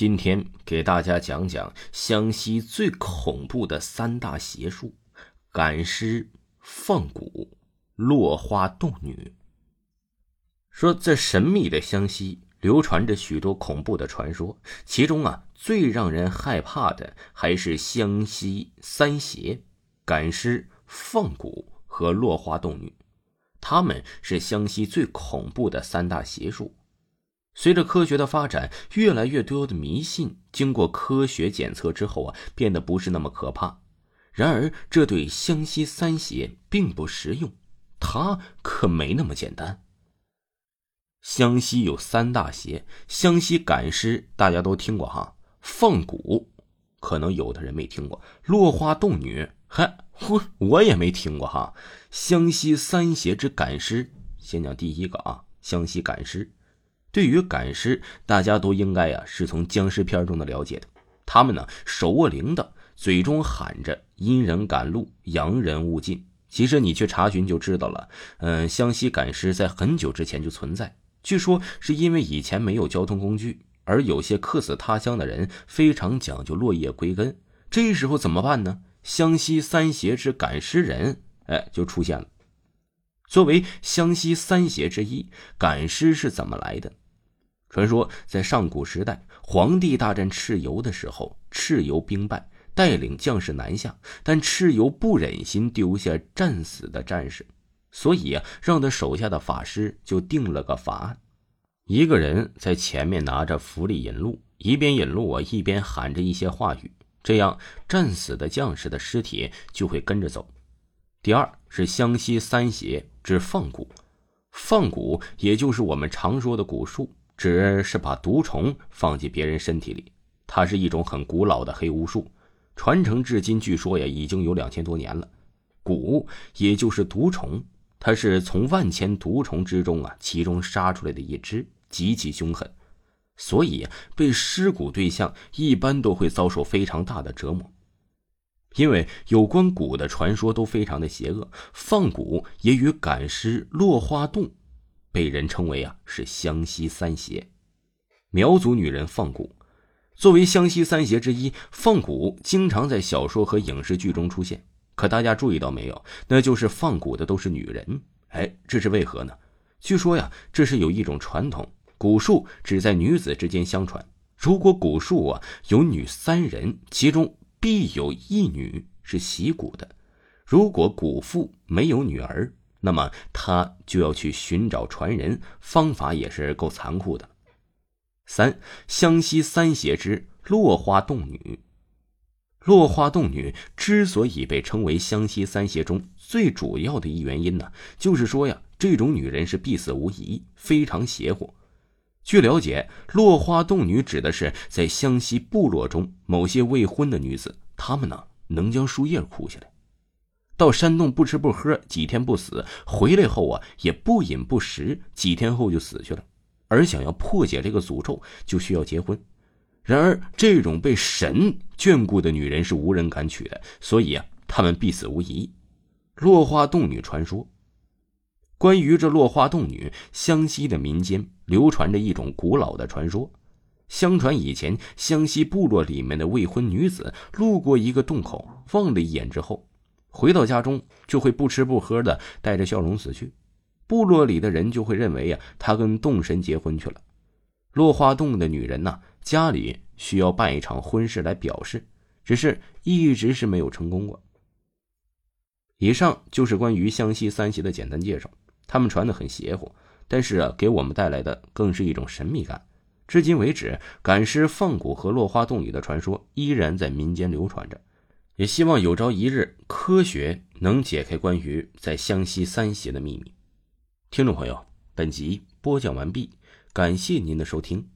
今天给大家讲讲湘西最恐怖的三大邪术：赶尸、放蛊、落花洞女。说在神秘的湘西，流传着许多恐怖的传说，其中啊，最让人害怕的还是湘西三邪：赶尸、放蛊和落花洞女。他们是湘西最恐怖的三大邪术。随着科学的发展，越来越多的迷信经过科学检测之后啊，变得不是那么可怕。然而，这对湘西三邪并不实用，它可没那么简单。湘西有三大邪，湘西赶尸大家都听过哈，放蛊可能有的人没听过，落花洞女还，我我也没听过哈。湘西三邪之赶尸，先讲第一个啊，湘西赶尸。对于赶尸，大家都应该呀是从僵尸片中的了解的。他们呢手握铃铛，嘴中喊着“阴人赶路，阳人勿近”。其实你去查询就知道了。嗯，湘西赶尸在很久之前就存在。据说是因为以前没有交通工具，而有些客死他乡的人非常讲究落叶归根。这时候怎么办呢？湘西三邪之赶尸人，哎，就出现了。作为湘西三邪之一，赶尸是怎么来的？传说在上古时代，皇帝大战蚩尤的时候，蚩尤兵败，带领将士南下，但蚩尤不忍心丢下战死的战士，所以啊，让他手下的法师就定了个法案：一个人在前面拿着符力引路，一边引路啊，一边喊着一些话语，这样战死的将士的尸体就会跟着走。第二是湘西三邪之放蛊，放蛊也就是我们常说的蛊术。只是把毒虫放进别人身体里，它是一种很古老的黑巫术，传承至今，据说呀已经有两千多年了。蛊也就是毒虫，它是从万千毒虫之中啊，其中杀出来的一只，极其凶狠，所以被尸蛊对象一般都会遭受非常大的折磨。因为有关蛊的传说都非常的邪恶，放蛊也与赶尸、落花洞。被人称为啊是湘西三邪，苗族女人放蛊，作为湘西三邪之一，放蛊经常在小说和影视剧中出现。可大家注意到没有？那就是放蛊的都是女人。哎，这是为何呢？据说呀，这是有一种传统，蛊术只在女子之间相传。如果蛊术啊有女三人，其中必有一女是习蛊的。如果蛊妇没有女儿。那么他就要去寻找传人，方法也是够残酷的。三湘西三邪之落花洞女，落花洞女之所以被称为湘西三邪中最主要的一原因呢，就是说呀，这种女人是必死无疑，非常邪乎。据了解，落花洞女指的是在湘西部落中某些未婚的女子，她们呢能将树叶枯下来。到山洞不吃不喝几天不死，回来后啊也不饮不食，几天后就死去了。而想要破解这个诅咒，就需要结婚。然而这种被神眷顾的女人是无人敢娶的，所以啊她们必死无疑。落花洞女传说，关于这落花洞女，湘西的民间流传着一种古老的传说。相传以前湘西部落里面的未婚女子路过一个洞口，望了一眼之后。回到家中就会不吃不喝的带着笑容死去，部落里的人就会认为呀，他跟洞神结婚去了。落花洞的女人呢，家里需要办一场婚事来表示，只是一直是没有成功过。以上就是关于湘西三邪的简单介绍，他们传的很邪乎，但是啊，给我们带来的更是一种神秘感。至今为止，赶尸放蛊和落花洞女的传说依然在民间流传着。也希望有朝一日，科学能解开关于在湘西三邪的秘密。听众朋友，本集播讲完毕，感谢您的收听。